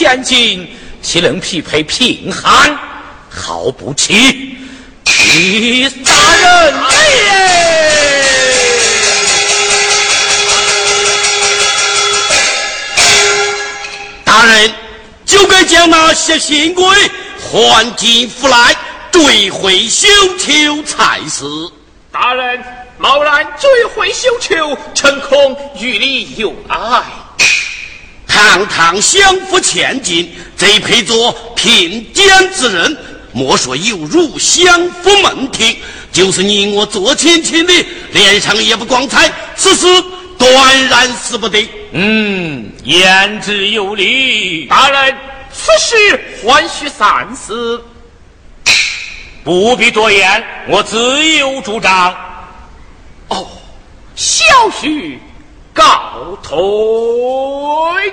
千金，岂能匹配贫寒？好不起！李大人，大人就该将那些新贵还进府来，追回绣球才是。大人，贸然追回绣球，臣恐与你有碍。堂堂相府千金，贼配做贫贱之人，莫说有辱相府门庭，就是你我做亲戚的，脸上也不光彩。此事断然死不得。嗯，言之有理。大人，此事还需三思。不必多言，我自有主张。哦，小婿。告退。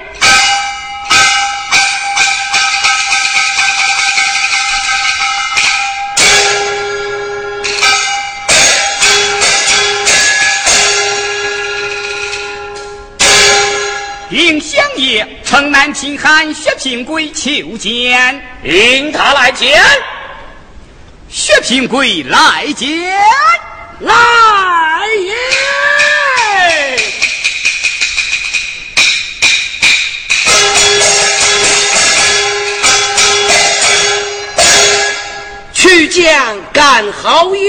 应相爷，城南秦汉薛平贵求见，令他来见。薛平贵来见，来也。将干好运，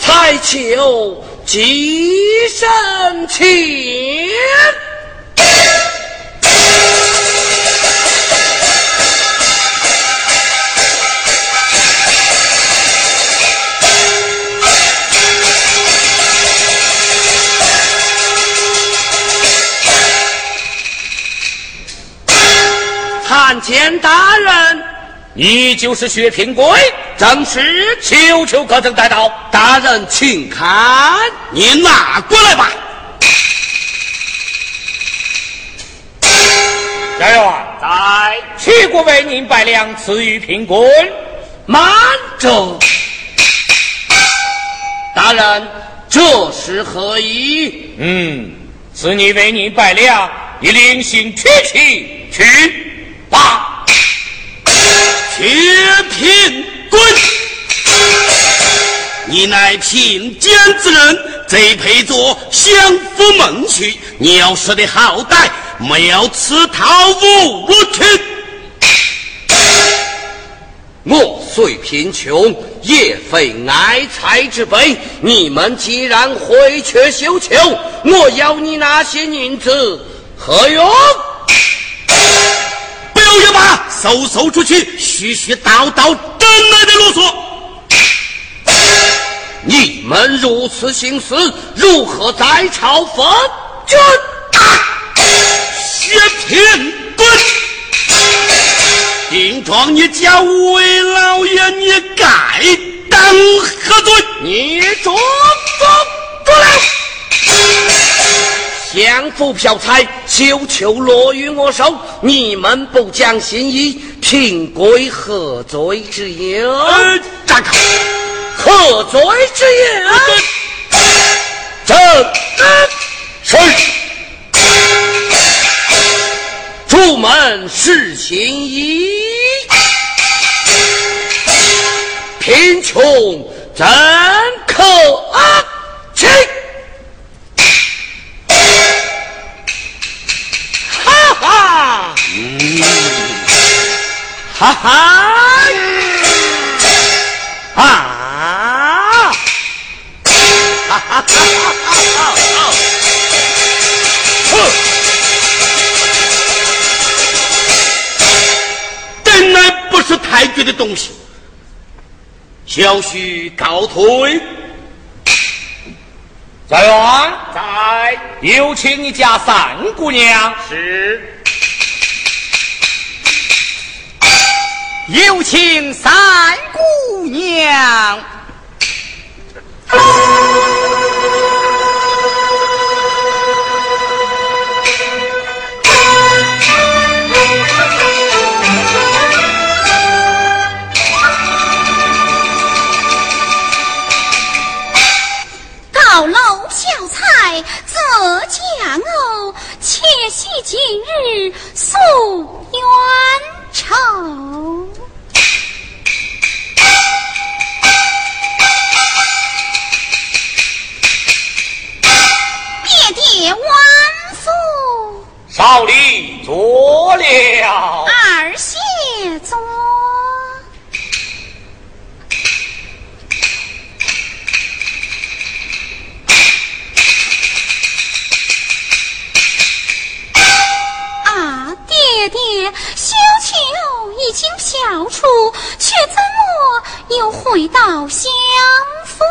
才求几声情。参见大人，你就是薛平贵，正是。求求可曾带到？大人，请看，你拿过来吧。家员在，齐国为您百两，赐予平贵。慢着，大人，这是何意？嗯，赐你为您百两，你另行取去去。吧，薛平贵，你乃贫贱之人，贼配做相府门婿。你要识得好歹，没有此套侮辱去。我虽贫穷，也非爱财之辈。你们既然回却绣球，我要你那些银子何用？要把搜搜出去，絮絮叨叨，真来的啰嗦。你们如此行事，如何在朝奉君？薛平贵，顶撞你家魏老爷，你该当何罪？你捉捉捉了！相府票彩，绣球落于我手，你们不讲信义，平贵何罪之有？站口！何罪之有？正是。出门是行义，贫穷怎可嗯，哈哈，啊，哈哈，真的不是太君的东西，小婿告退。再有，再有，请你家三姑娘。是有请三姑娘。高楼小菜则将哦，且喜今日诉冤仇。爹爹万福，少礼坐了。回到相府？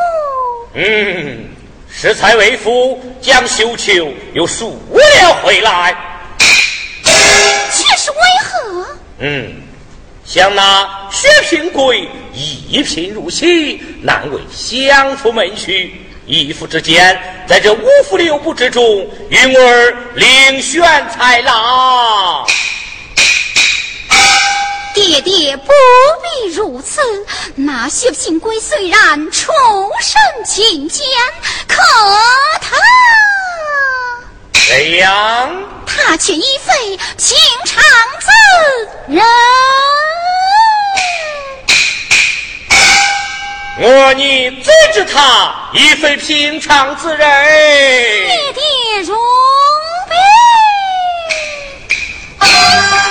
嗯，适才为夫将绣球又赎了回来。却是为何？嗯，想那薛平贵一贫如洗，难为相夫门婿。一夫之间，在这五福六部之中，云儿另选才郎。爹爹不必如此。那薛平贵虽然出身贫贱，可他怎样？他却已非平常之人。我你怎知他已非平常之人？爹爹容那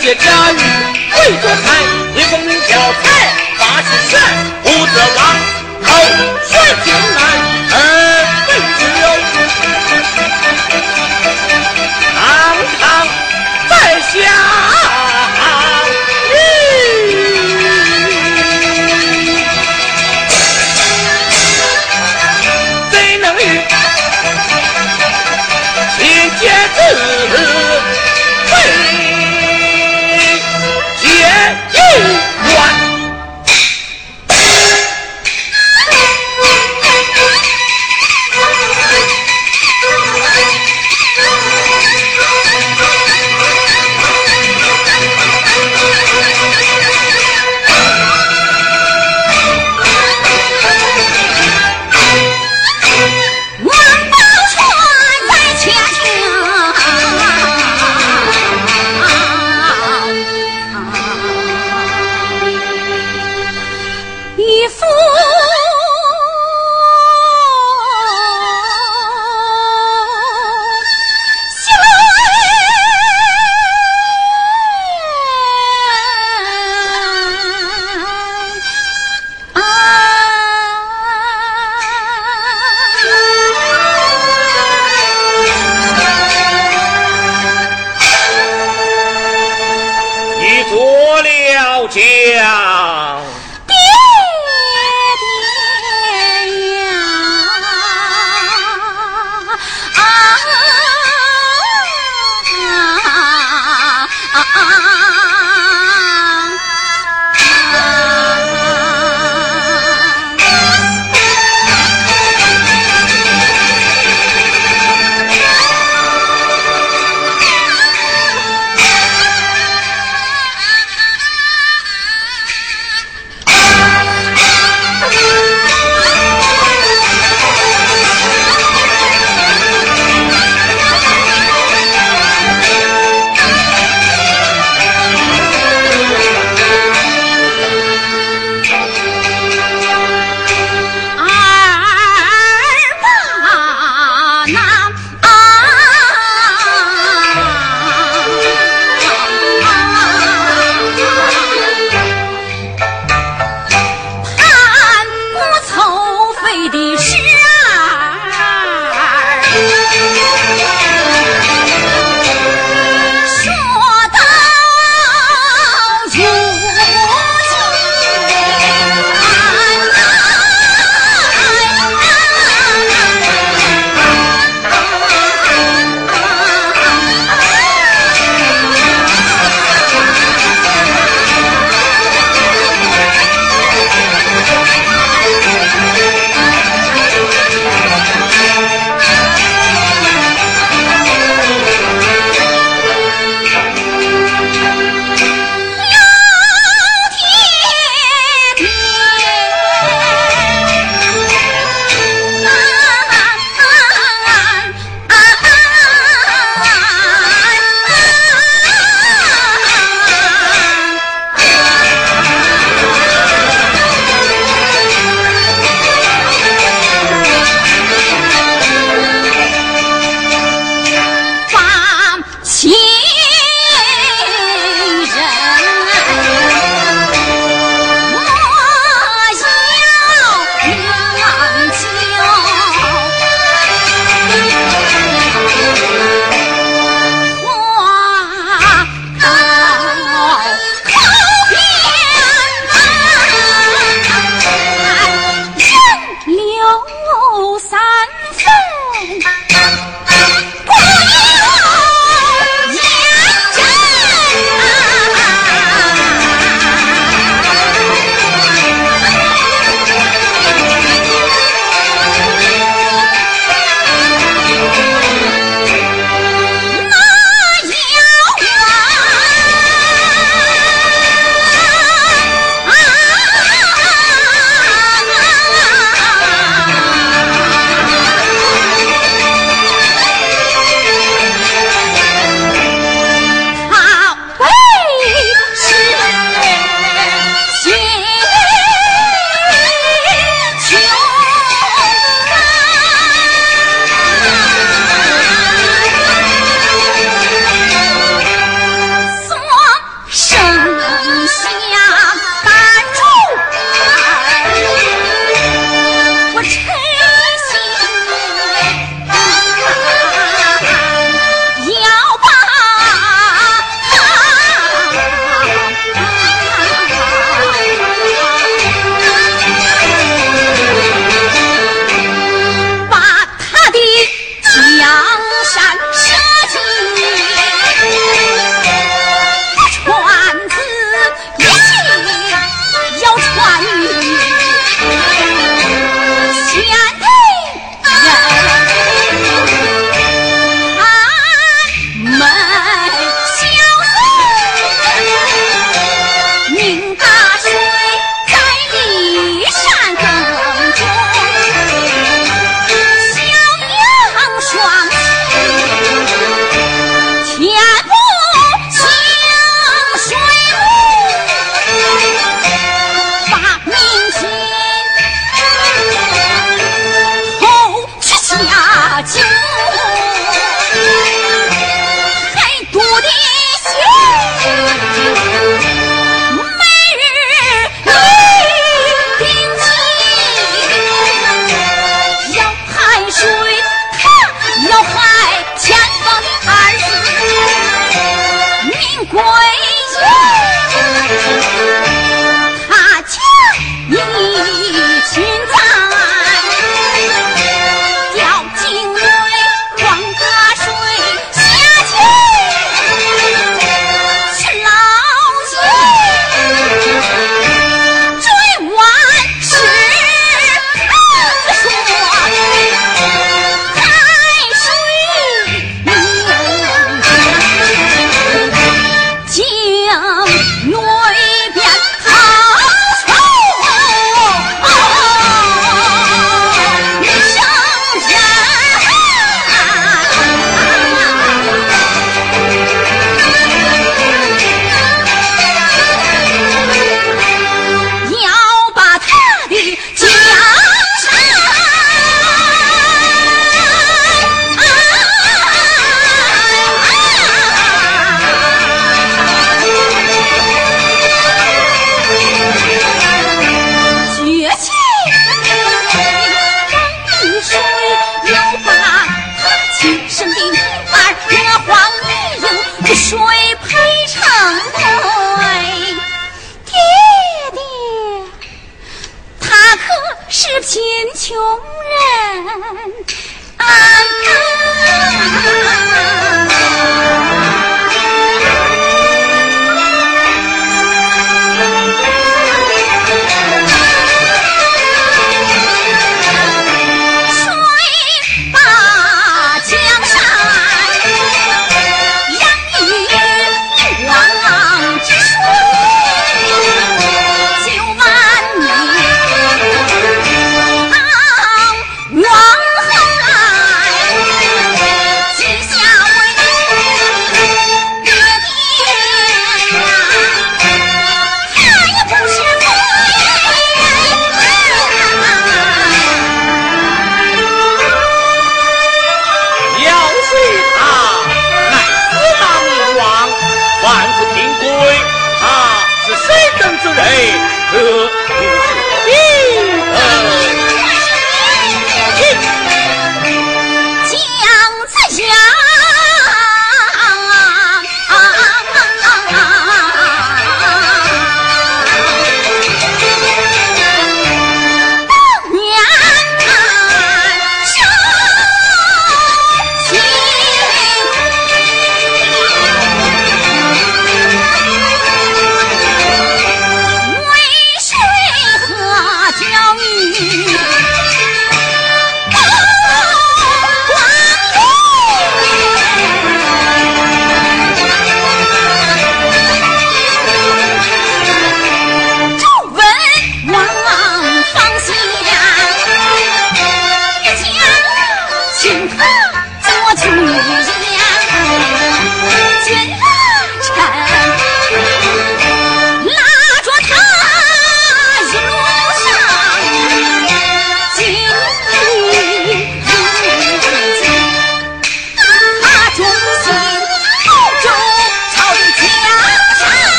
第二届贾玉会做菜，一功名挑财八十选，不得往后选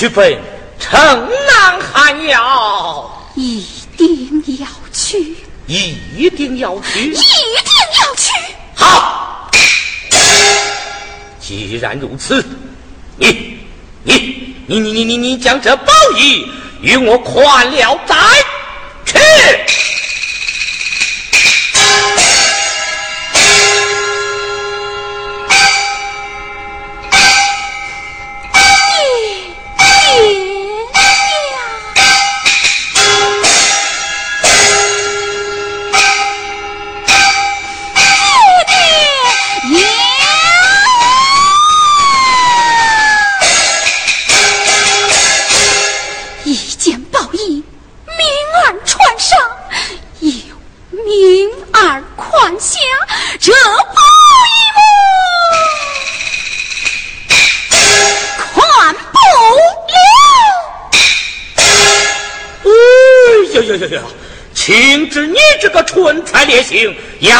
去奔城南寒窑一定要去。一定要去。一定要去。好。既然如此你你你你你你将这宝衣与我宽了行，杨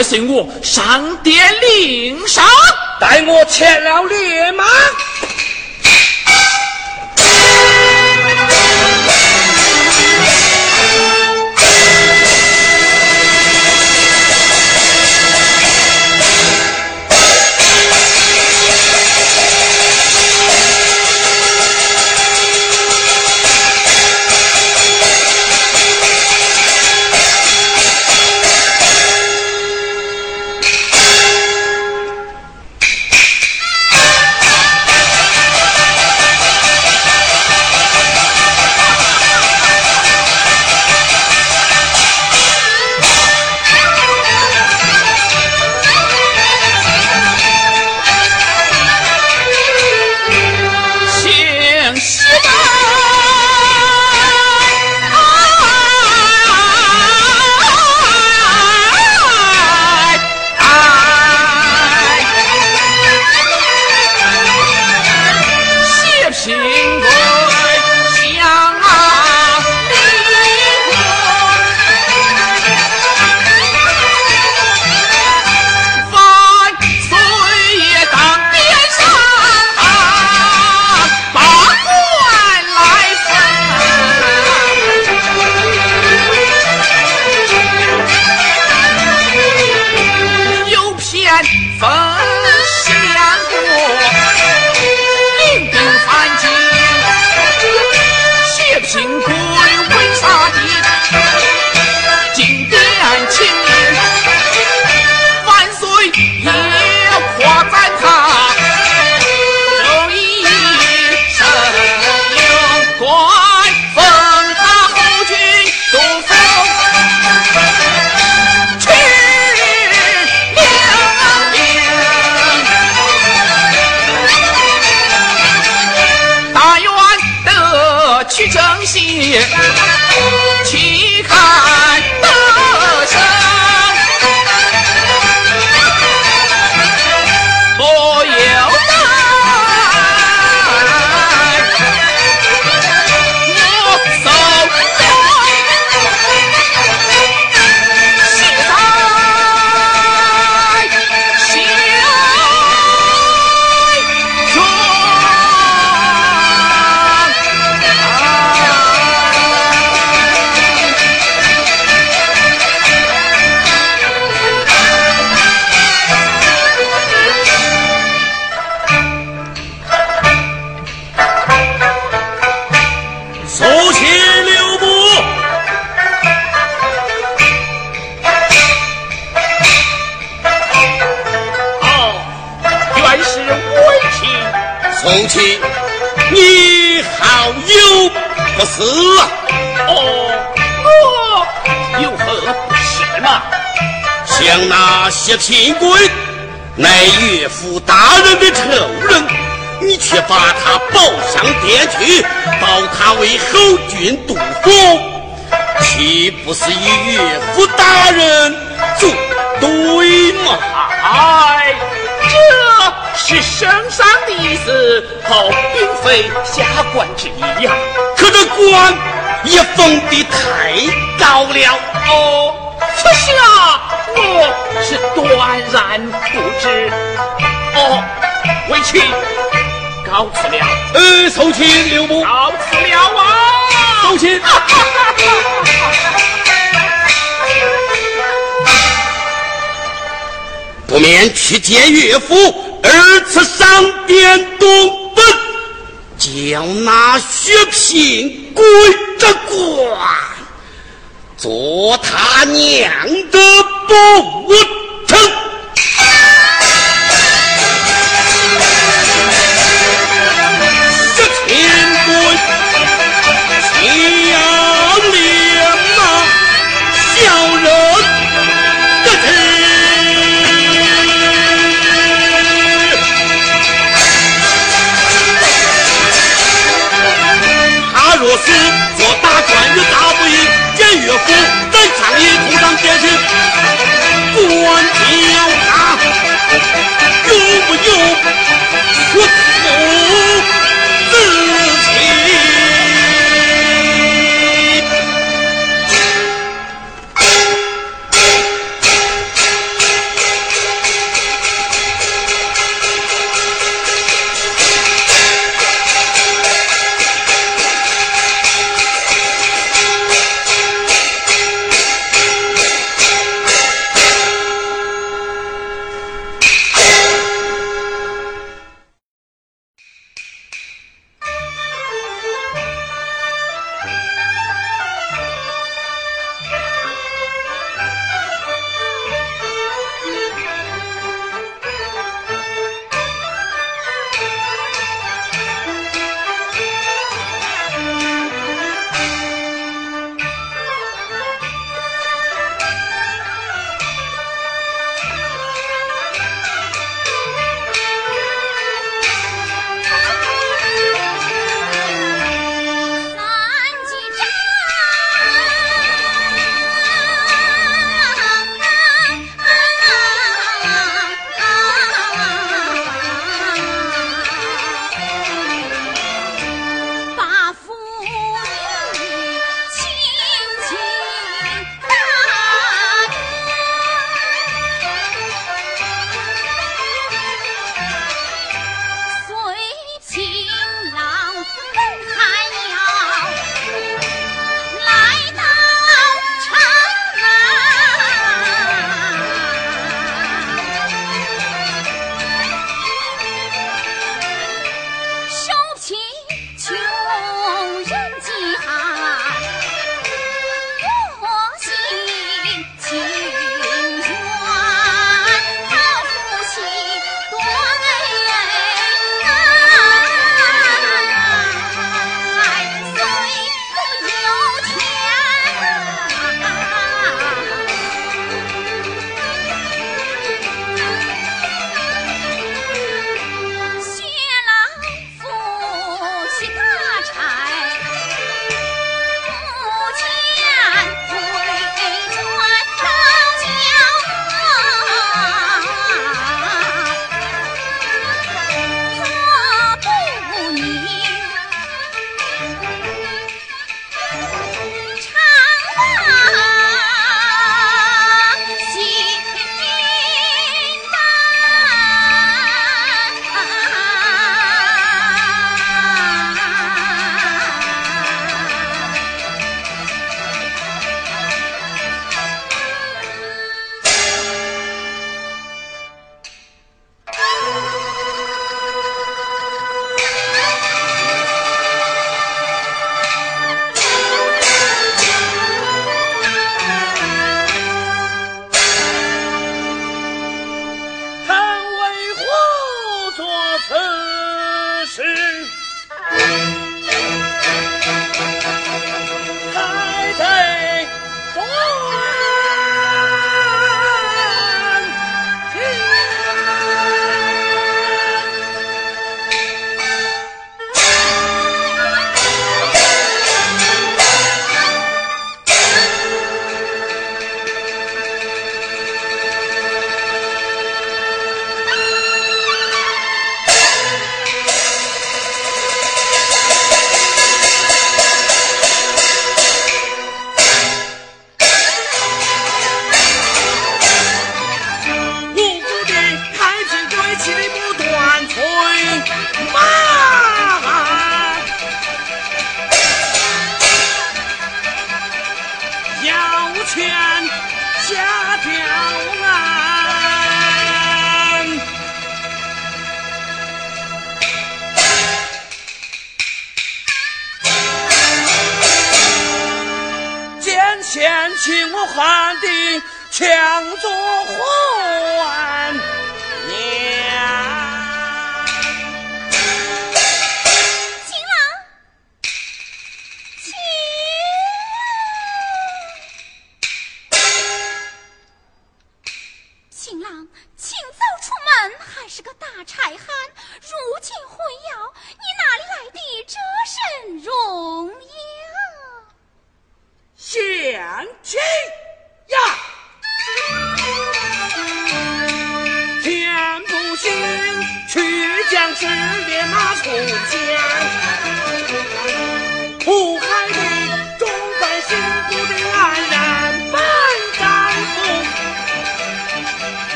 快快随我上帝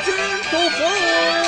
讨军都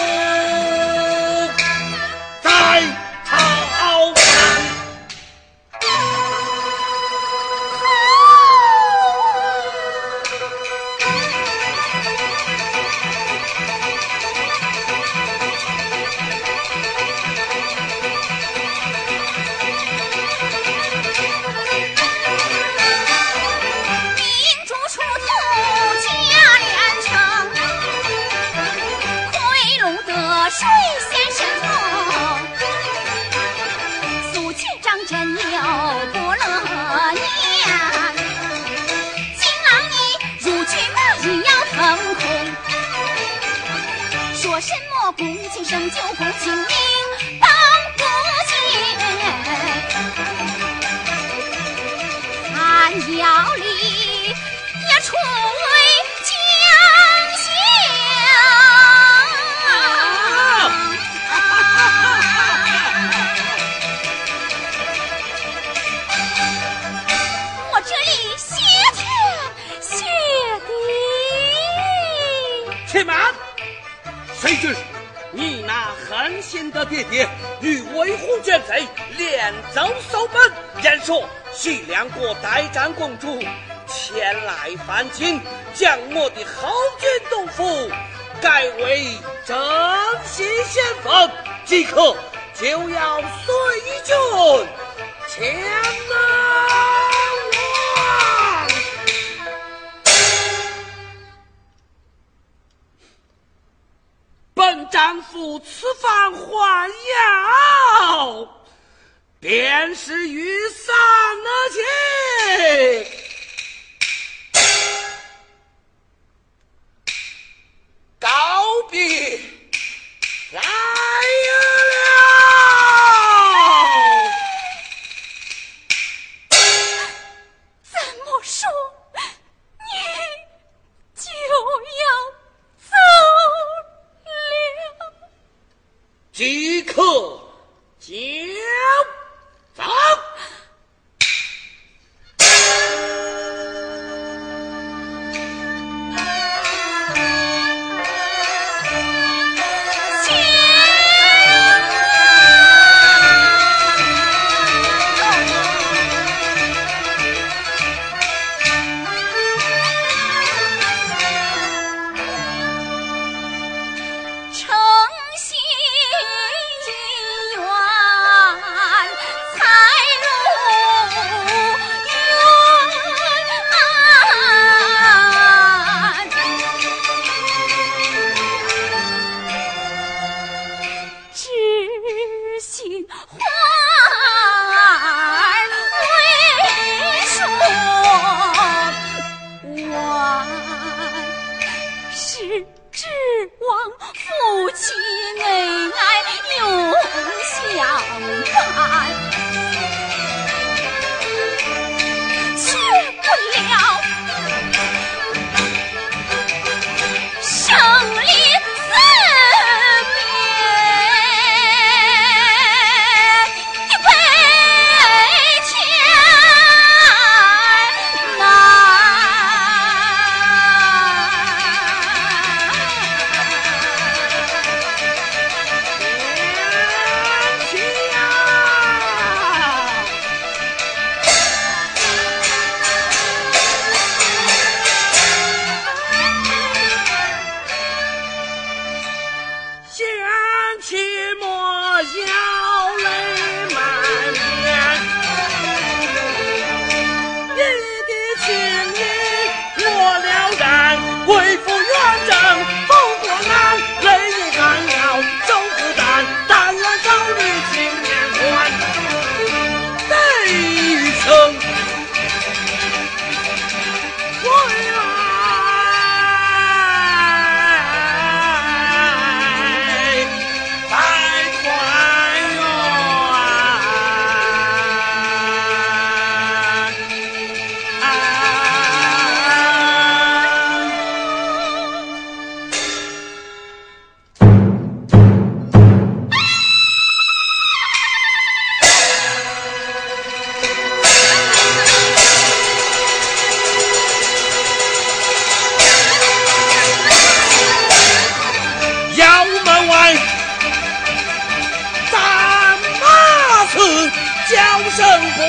叫声功，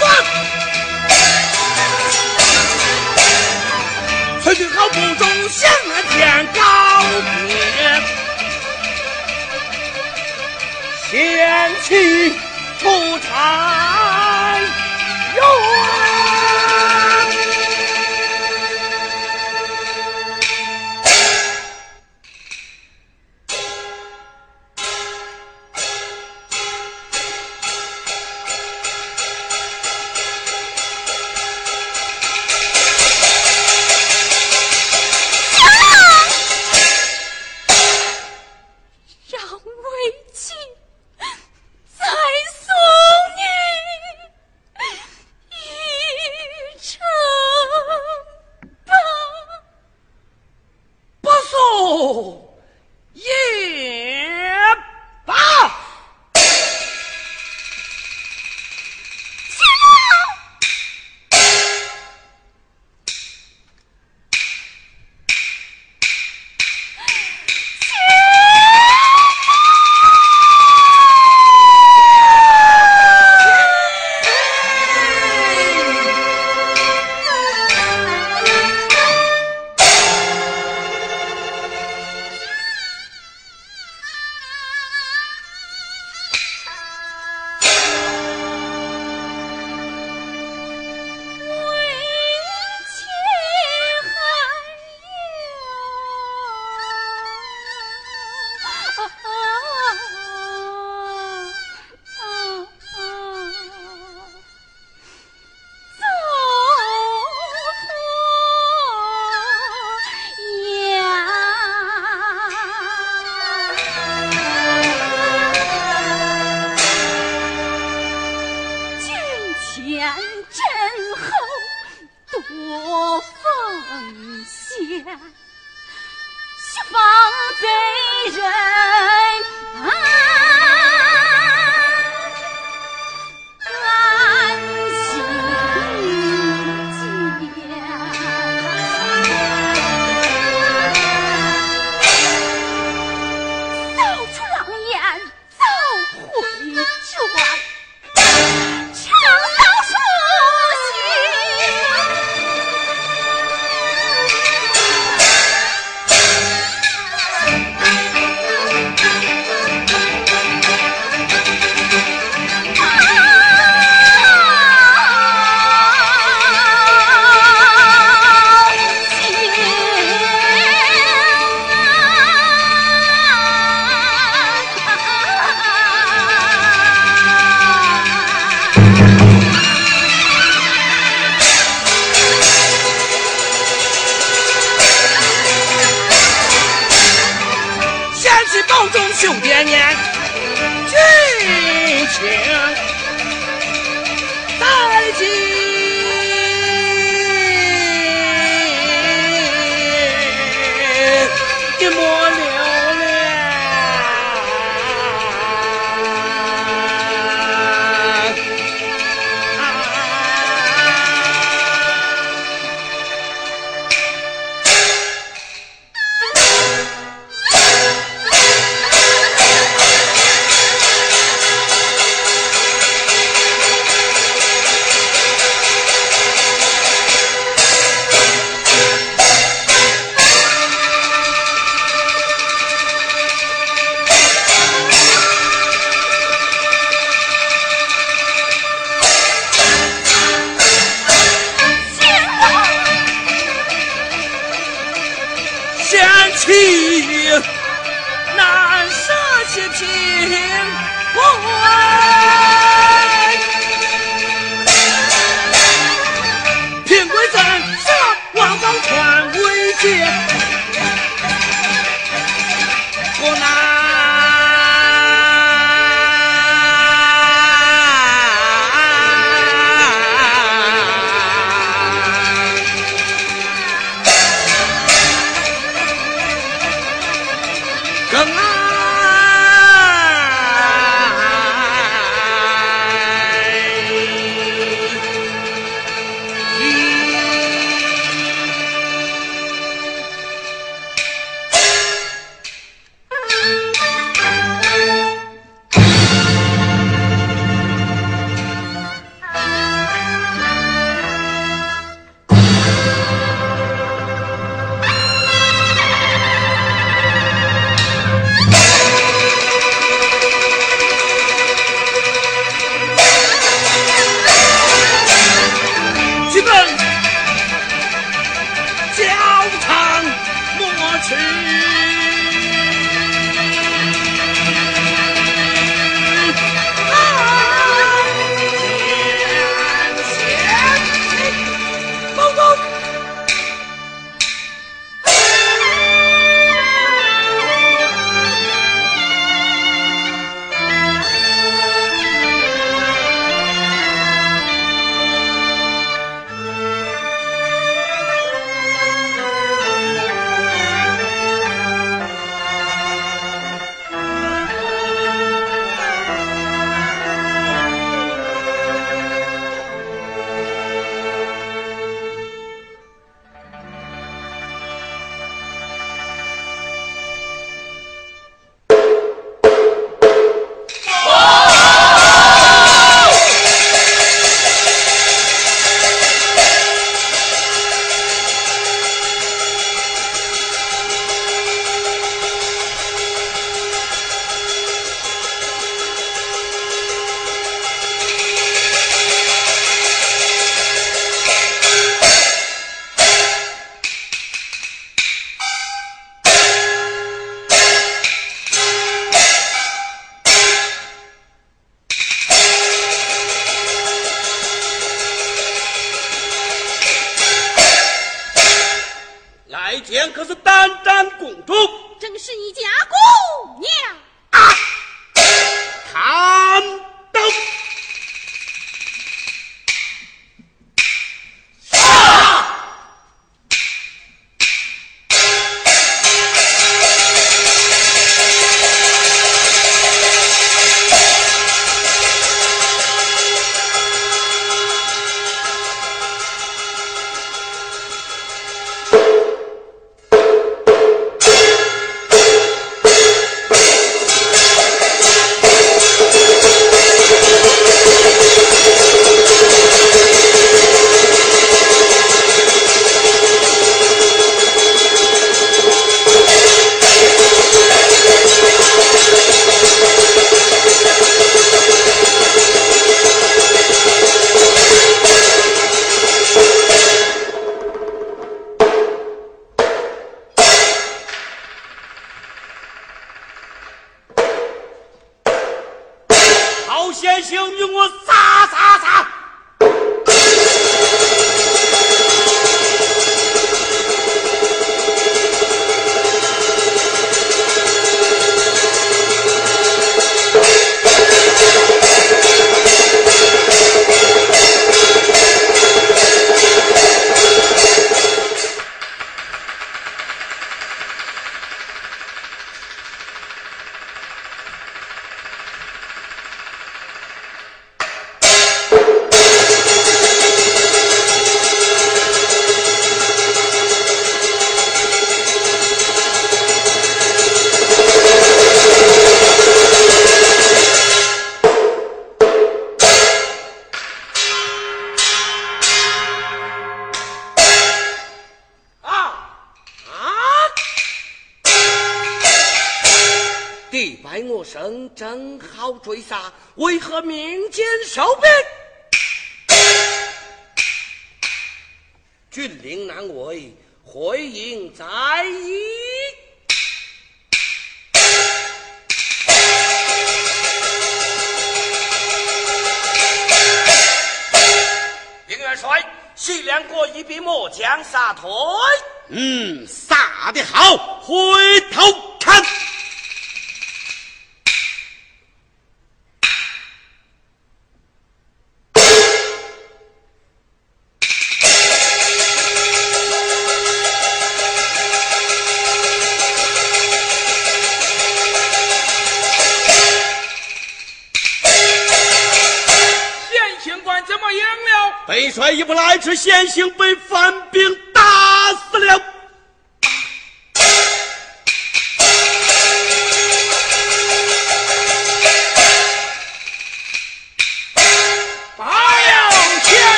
走！崔军豪不中，向天告别，前去出逃。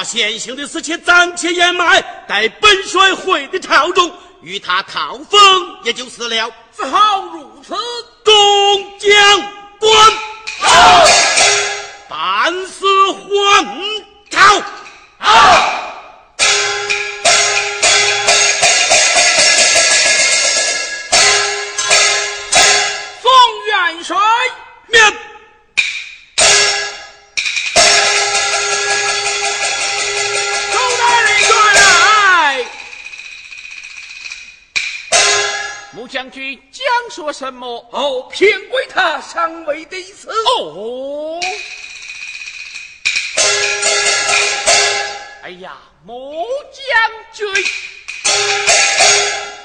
把先行的事情暂且掩埋，待本帅回的朝中，与他讨封，也就是了。只好如此。众将官，办事还朝。将军将说什么？哦，平贵他尚未得死。哦。哎呀，穆将军，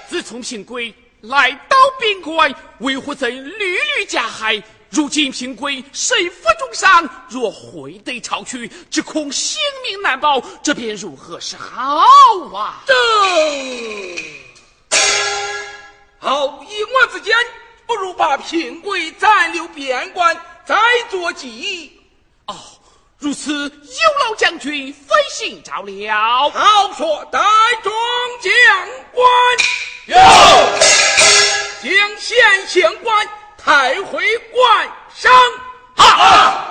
自从平贵来到边关，为何曾屡屡加害？如今平贵身负重伤，若回得朝去，只恐性命难保，这便如何是好啊？这好，以我之见，不如把平贵暂留边关，再做计议。哦，如此，有劳将军费心照料。好说，带众将官，有将县县官。抬回官上，哈！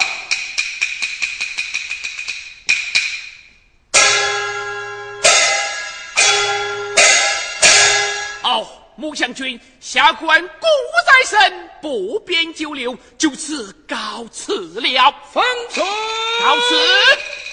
穆将军，下官公务在身，不便久留，就此告辞了。奉旨，告辞。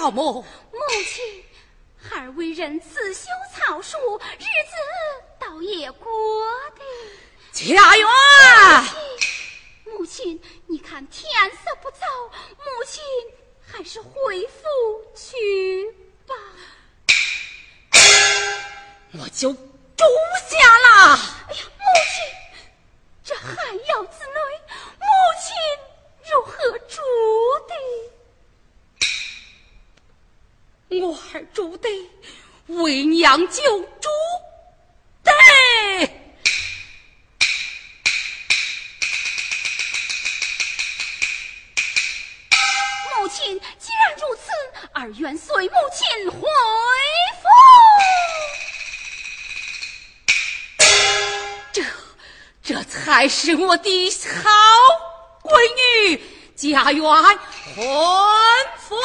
了么？母亲，孩儿为人自修草书，日子倒也过得。家园。母亲，你看天色不早，母亲还是回府去吧。我就住下了。哎呀，母亲，这寒窑之内，母亲如何住的？我儿住的，为娘就住的。既然如此，儿愿随母亲回府。这，这才是我的好闺女，家园婚夫。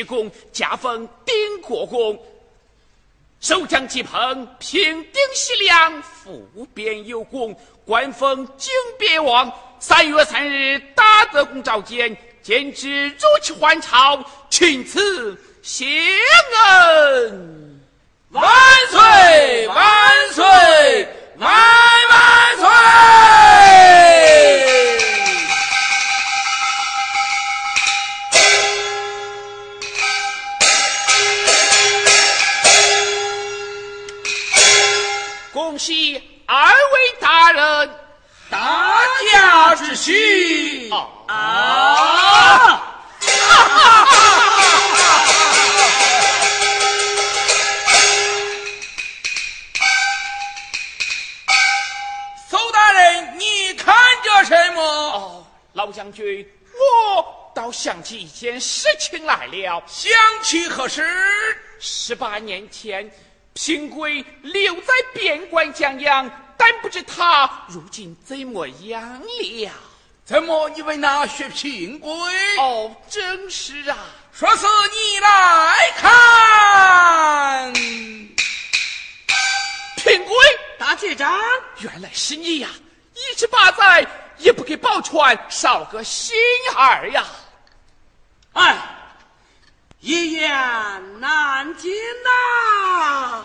战奇功，加封丁国公。守将击彭平定西凉，复边有功，官封京边王。三月三日，大德公召见。见之如期还朝，请赐谢恩。万岁！万岁！万万岁！驾之喜。啊！苏大人，你看这什么？哦，老将军，我倒想起一件事情来了。想起何事？十八年前，平贵留在边关江阳，但不知他如今怎么样了。怎么你问那薛平贵？哦，正是啊。说是你来看，平贵大姐长，原来是你呀！一十八载也不给宝钏捎个心儿呀！哎，一言难尽呐。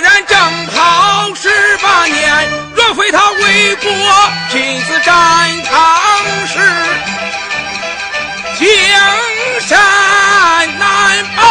然正好十八年，若非他为国亲自战场时，江山难。保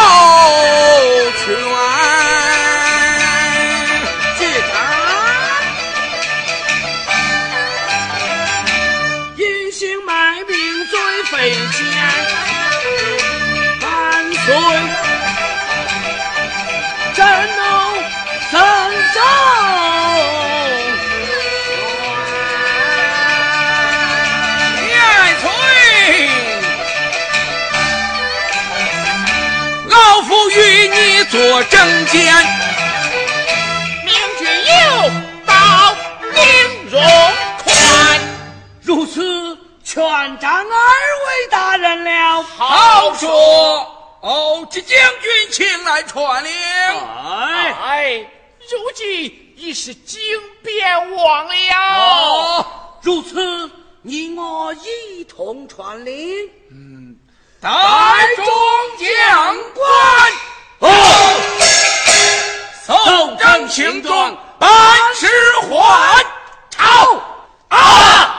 你做证监。明君有道，令容宽。如此，全仗二位大人了。好说。哦，这将军请来传令。哎哎，如今已是金边王了。哦，如此，你我一同传令。嗯，带众将官。哦，奏章请状，班师还朝。啊！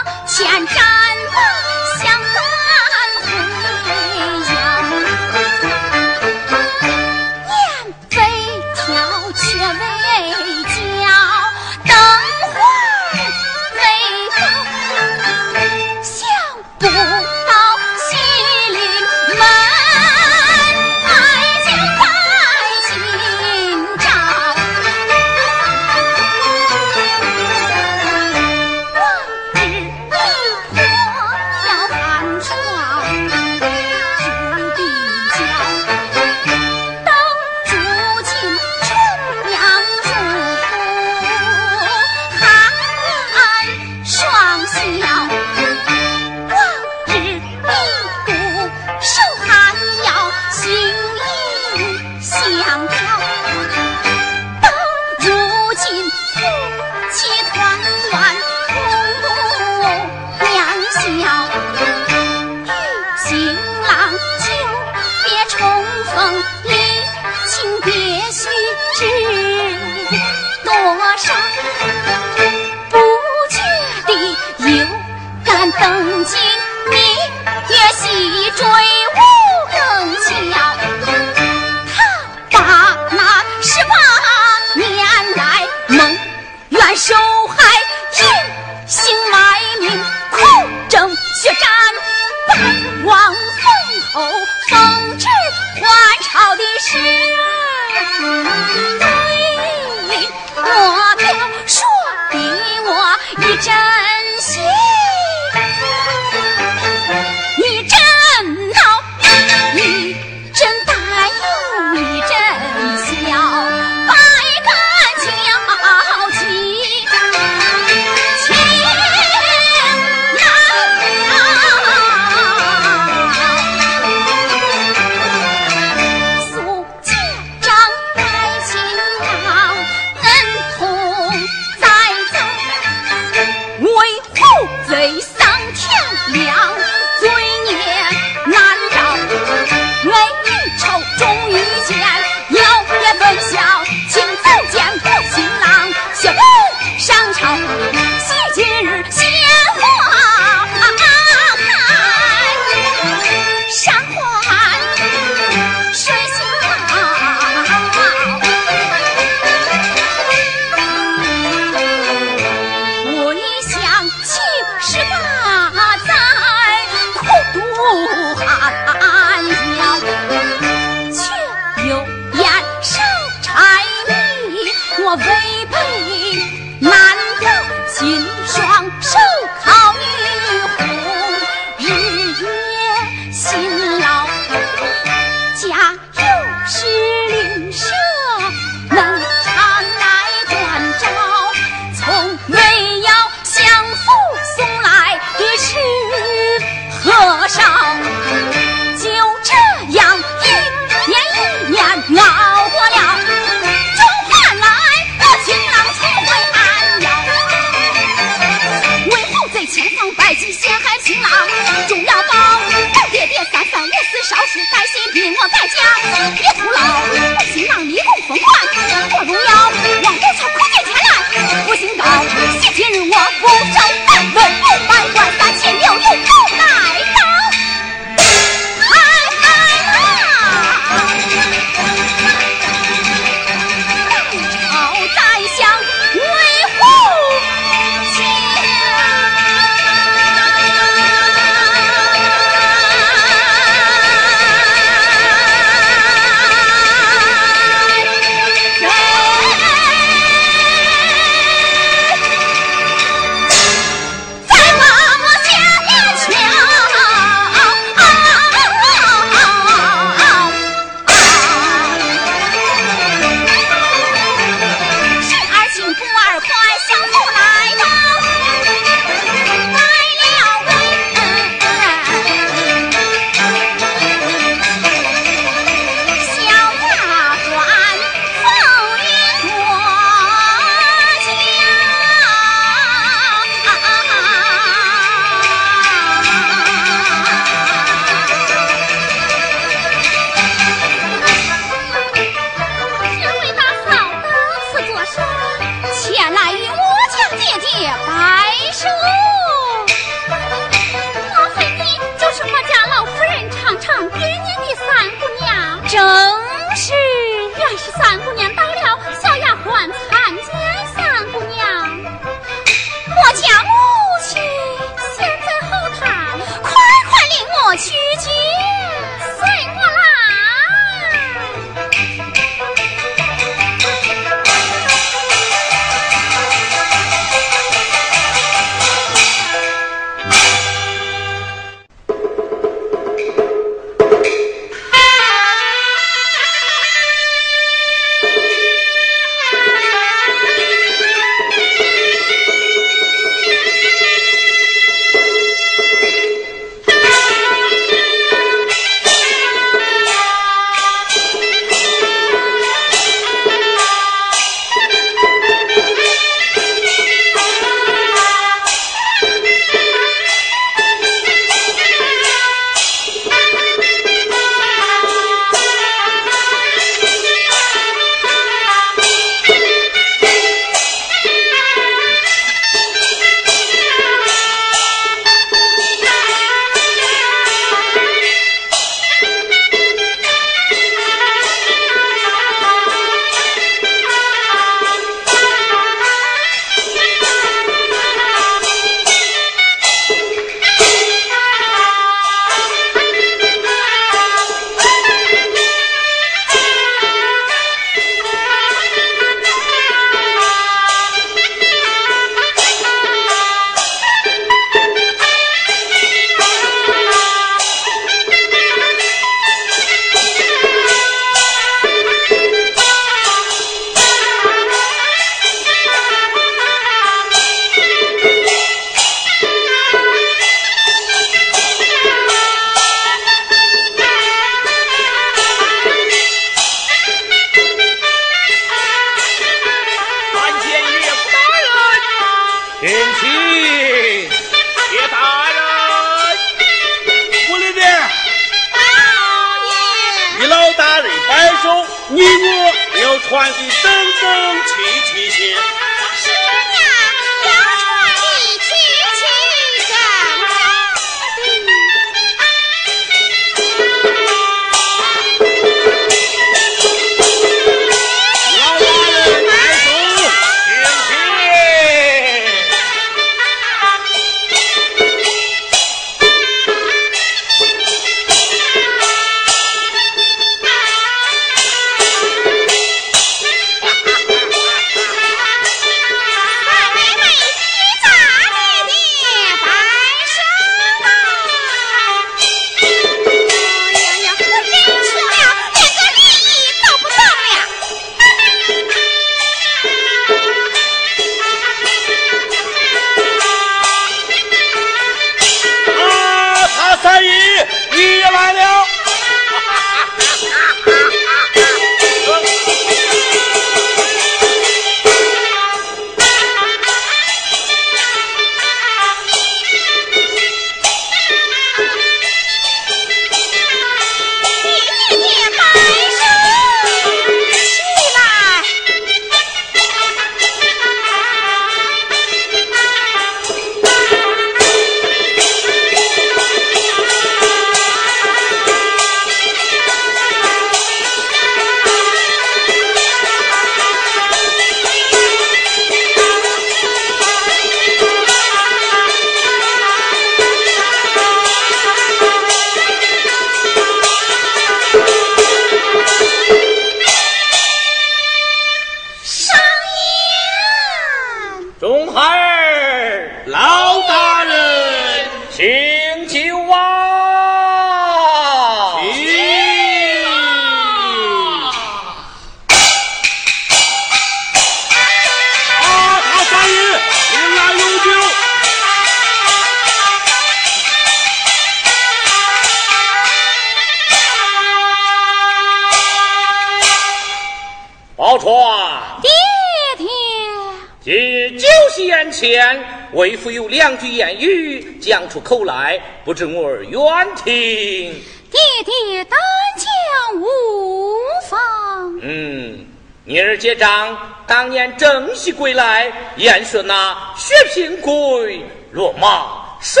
出口来，不知我儿愿听。爹爹单讲无妨。嗯，你儿结账，当年正西归来，言说那薛平贵落马，谁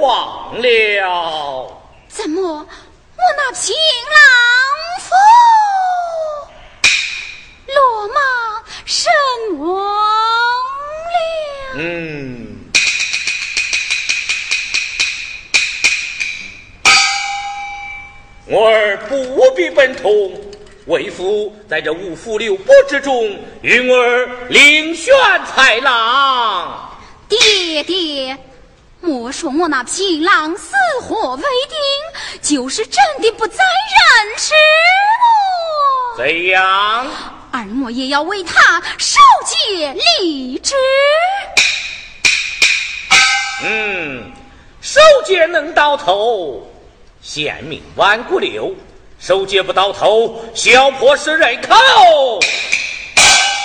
忘了？怎么我那平郎夫落马身亡了？嗯，我儿不必奔通，为父在这五府六伯之中，与我儿另选才郎。爹爹，莫说我那平郎死活未定，就是真的不在人世么？怎样？二莫也要为他守节立志。嗯，守节能到头，县民万古流；守节不到头，小破是人口。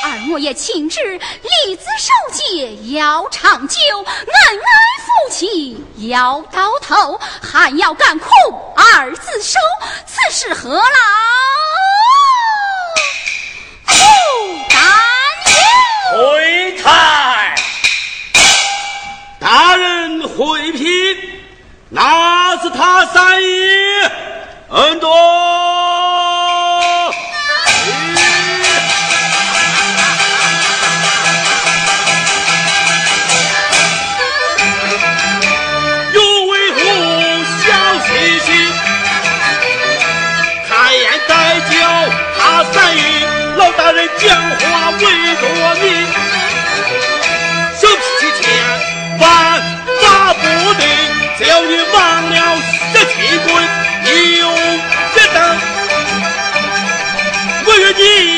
二莫也亲旨，立子守节要长久，恩爱夫妻要到头，还要干苦二字首，此事何劳不担忧？回台，大人回聘，那是他三姨恩多，有位胡小脾气，抬言再叫他三姨，老大人讲话为着你，生气天，万法不。只要你忘了十七棍，有一等，我与你。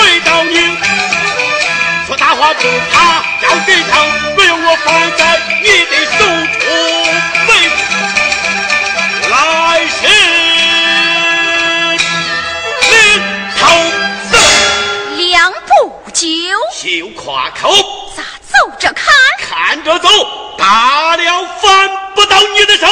对到你，说大话不怕要对头，没有我放在你的手中，来世临头死，两步九，休夸口，咋走着看？看着走，大了翻不到你的手。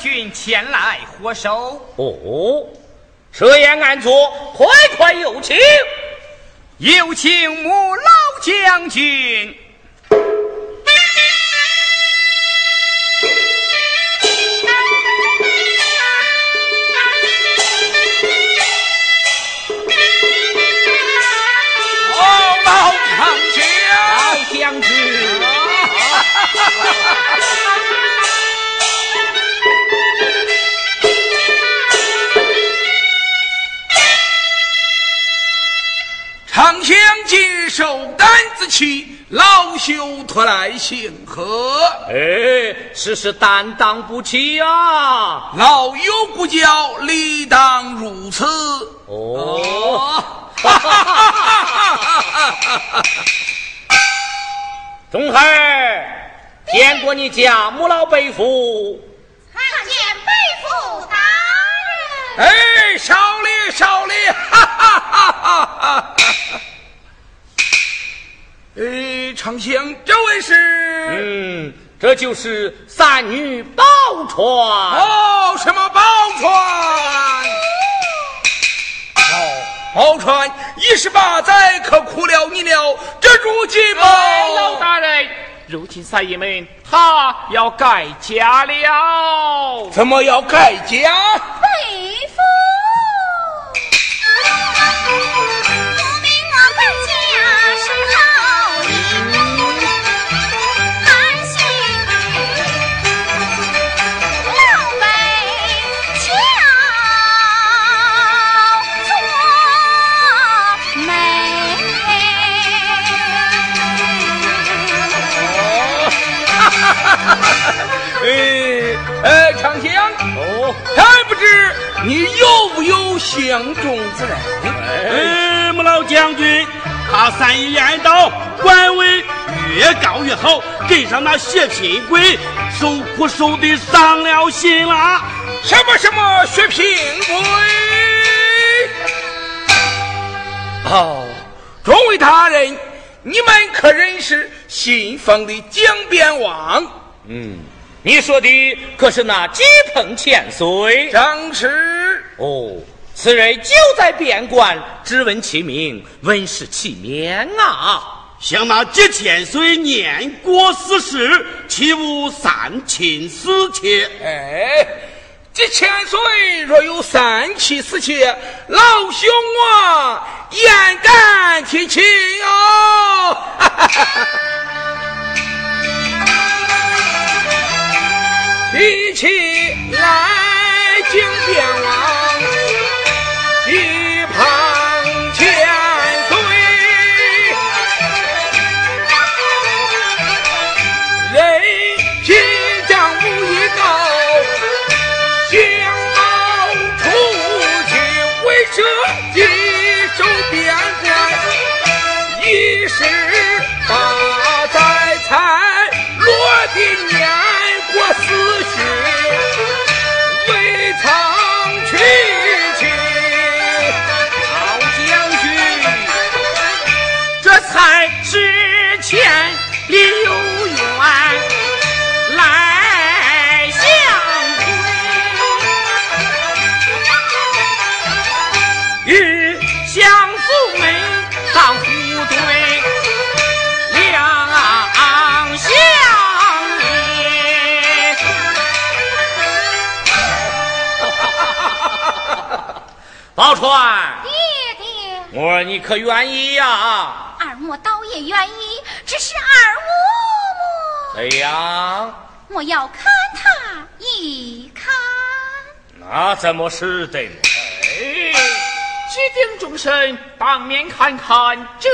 军前来获首。哦，设宴安坐，快快有请，有请穆老将军。托来行贺。哎，实是担当不起啊！老友不教，理当如此。哦，钟孩，见过你家母老伯父。参见伯父大人。哎，少礼少礼，哈哈哈哈哈！哎，丞相，这位是？嗯，这就是三女宝钏。哦，什么宝钏？哦，宝钏一十八载，可苦了你了。这如今嘛，老大人，如今三爷们他要改嫁了。怎么要改嫁？伯父。哎，长将哦，还不知你有不有相中之人？哎，母老将军，他三一言道，官位越高越好，跟上那薛平贵，受苦受的伤了心了。什么什么薛平贵？哦，众位大人，你们可认识新封的江边王？嗯。你说的可是那几蓬千岁？正是。哦，此人就在边关，只闻其名，闻是其面啊。像那几千岁念过死事，岂无三妻四妾？哎，几千岁若有三妻四妾，老兄我焉敢提亲哦！一起来敬天王。宝钏，爹爹，我儿你可愿意呀？二莫倒也愿意，只是二嬷嬷怎样？我要看他一看。那怎么是得？哎，举鼎众生当面看看，这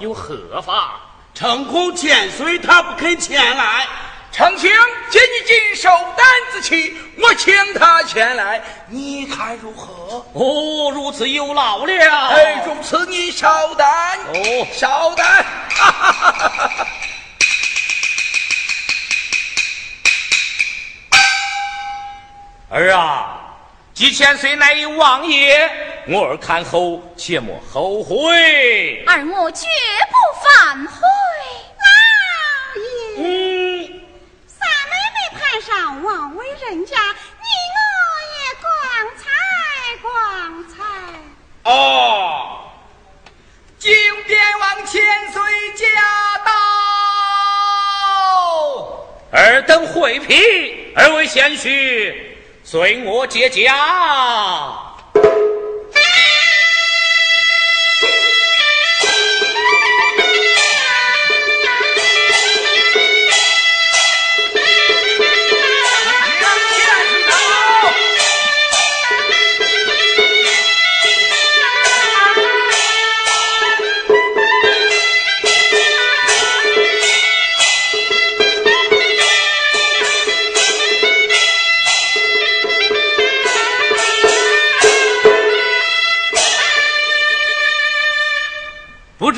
又何法？诚恐千岁他不肯前来。丞相见你今受担子气，我请他前来，你看如何？哦，如此有劳了。哎，如此你稍等。哦，稍等。儿啊，几千岁乃有王爷，我儿看后切莫后悔。二我绝不反悔。老爷。嗯。攀上王位人家，你我也光彩光彩。哦，金边王千岁驾到，尔等回避，二位贤婿，随我接驾。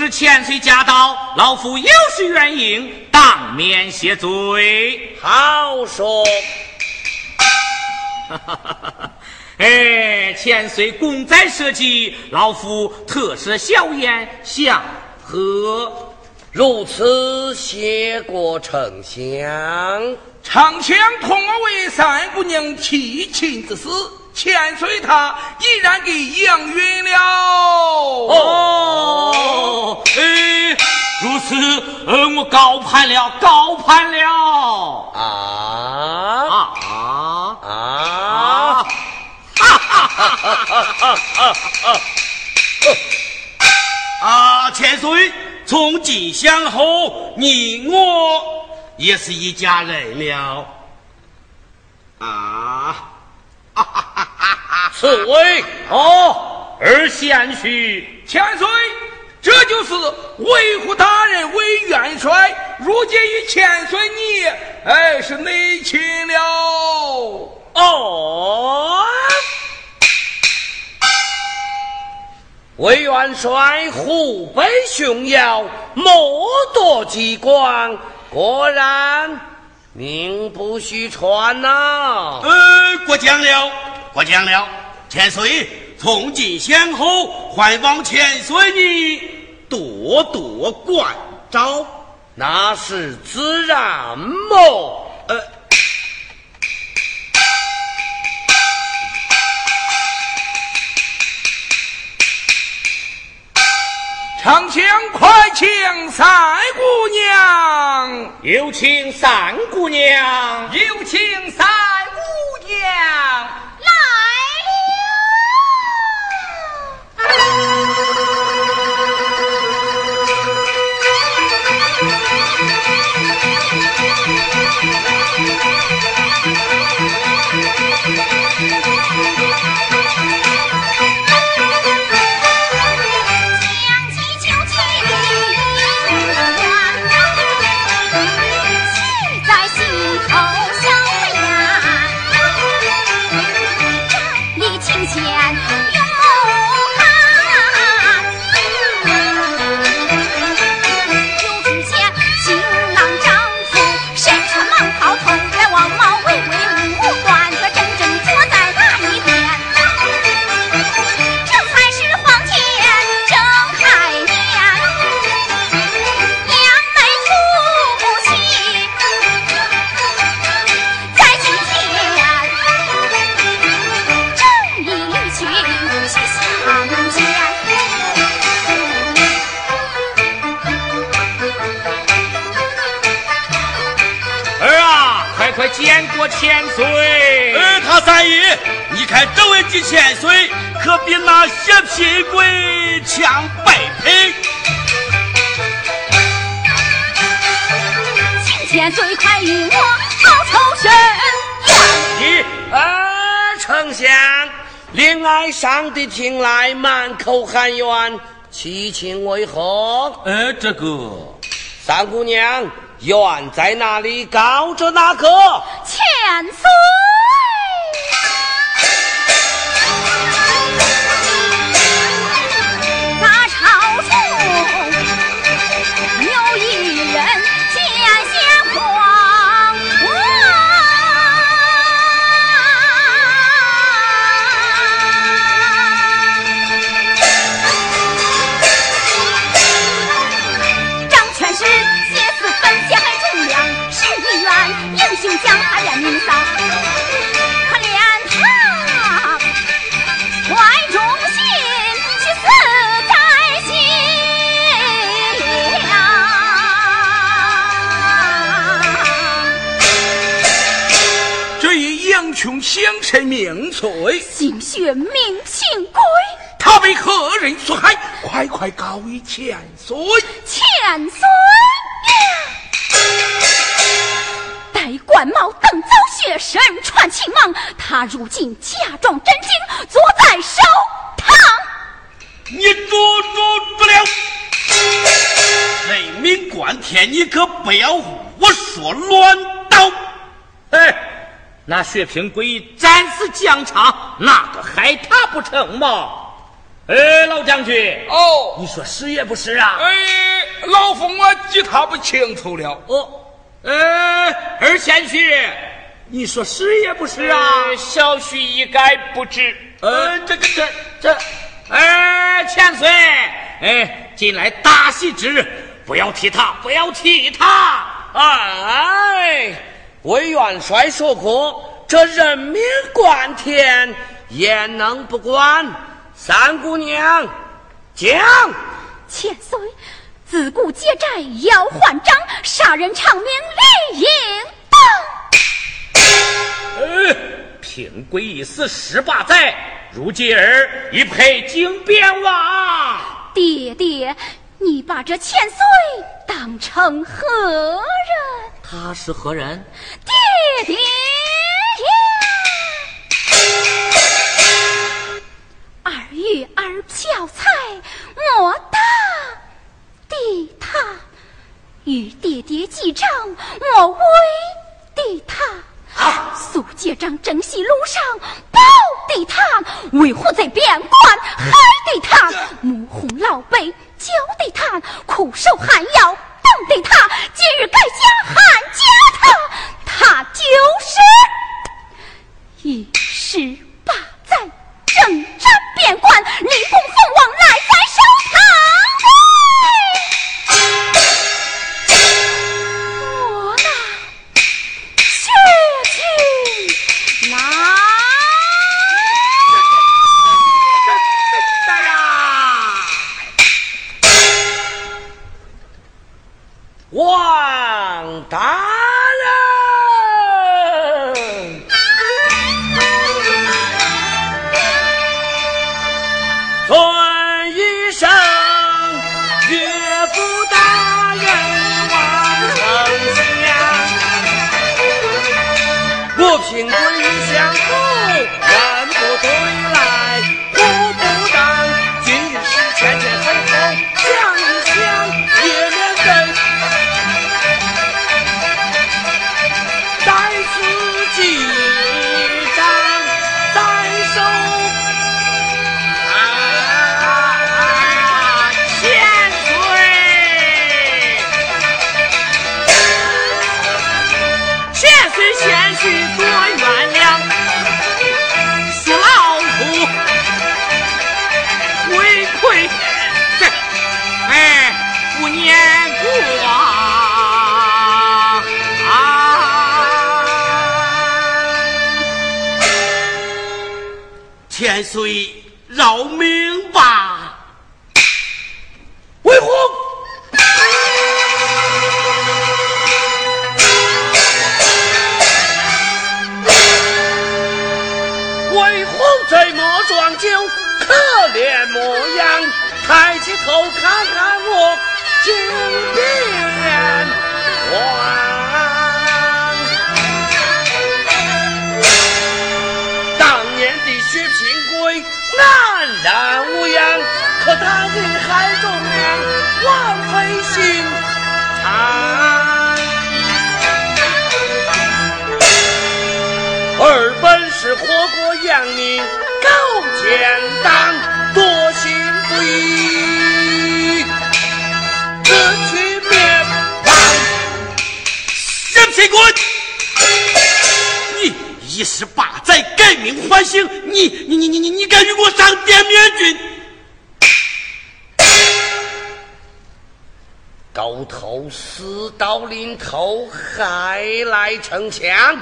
千岁驾到，老夫有失远迎，当面谢罪。好说。哈哈哈哈哎，千岁功在社稷，老夫特设小宴相贺。如此，谢过丞相。丞相同我为三姑娘提亲之事，千岁他已然给应允了。哦，哎，如此，呃，我高攀了，高攀了。啊啊啊啊！哈哈哈哈哈哈！啊，千岁，从今向后，你我也是一家人了。啊，此位哦，而贤婿，千岁，这就是维护大人为元帅，如今与千岁你，哎，是内亲了。哦，魏元帅虎背熊腰，莫夺机关，果然名不虚传呐、呃，过奖了，过奖了，千岁，从今向后，还望千岁你多多关照。那是自然么？呃，长枪快请三姑娘，有请三姑娘。有请三姑娘。来将千岁！呃，他三爷，你看这位几千岁，可比那些贫鬼强百倍。请千岁快与我报仇身。你啊，丞相，令爱上的听来满口喊冤，其情为何？呃，这个三姑娘，冤在哪里？告着哪个？千岁，大相臣命罪，心血命情归，他被何人所害？快快告于千岁！千岁戴冠帽，登早雪，身穿青蟒，他如今假装真经，坐在手堂。你捉住住了！人命关天，你可不要胡说乱道。哎，那薛平贵战死疆场，哪个害他不成吗？哎，老将军，哦，你说是也不是啊？哎，老夫我记他不清楚了。哦，呃，二贤婿，你说是也不是啊？呃小婿一概不知。呃，这这这这，哎，千岁，哎，近来大喜之日，不要提他，不要提他。哎，魏元帅说过，这人命关天，焉能不管？三姑娘，讲。千岁，自古借债要还账，杀人偿命理应当。呃，平贵一死十八载，如今儿已配金鞭王。爹爹，你把这千岁当成何人？他是何人？爹爹呀！二月儿漂菜，莫打的他与爹爹记账，莫为的他。苏节长征西路上保的他，为虎在边关害的他，母红老辈教得他，苦受寒窑等得他，今日改嫁汉家他，他就是一十八载征战边关，立功封王来在收堂。王大人，尊一声岳父大人王丞相，我凭归于相府，人不对岁饶命吧！为何？为何这么装就，可怜模样？抬起头看看我金边安然无恙，可他的海中娘枉费心肠。儿本是活过养民，高见党，多心不义，自取灭亡。任平贵，你一十八载改名换姓，你你你你你你敢与我上殿面君？高头死到临头，还来逞强，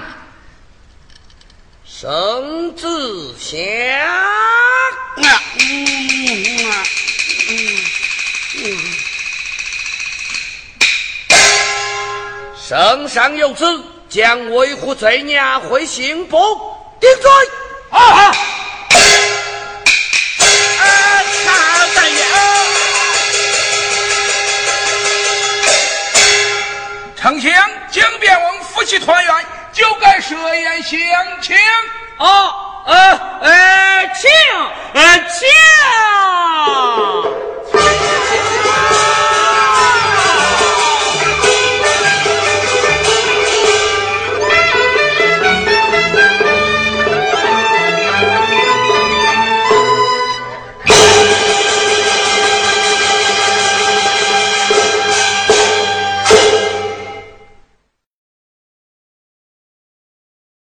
生子祥。啊嗯啊圣上有旨，将维护罪孽回刑部定罪。啊！查三爷，丞相江边王夫妻团圆，就该设宴相请。哦，呃，呃，请，呃，请。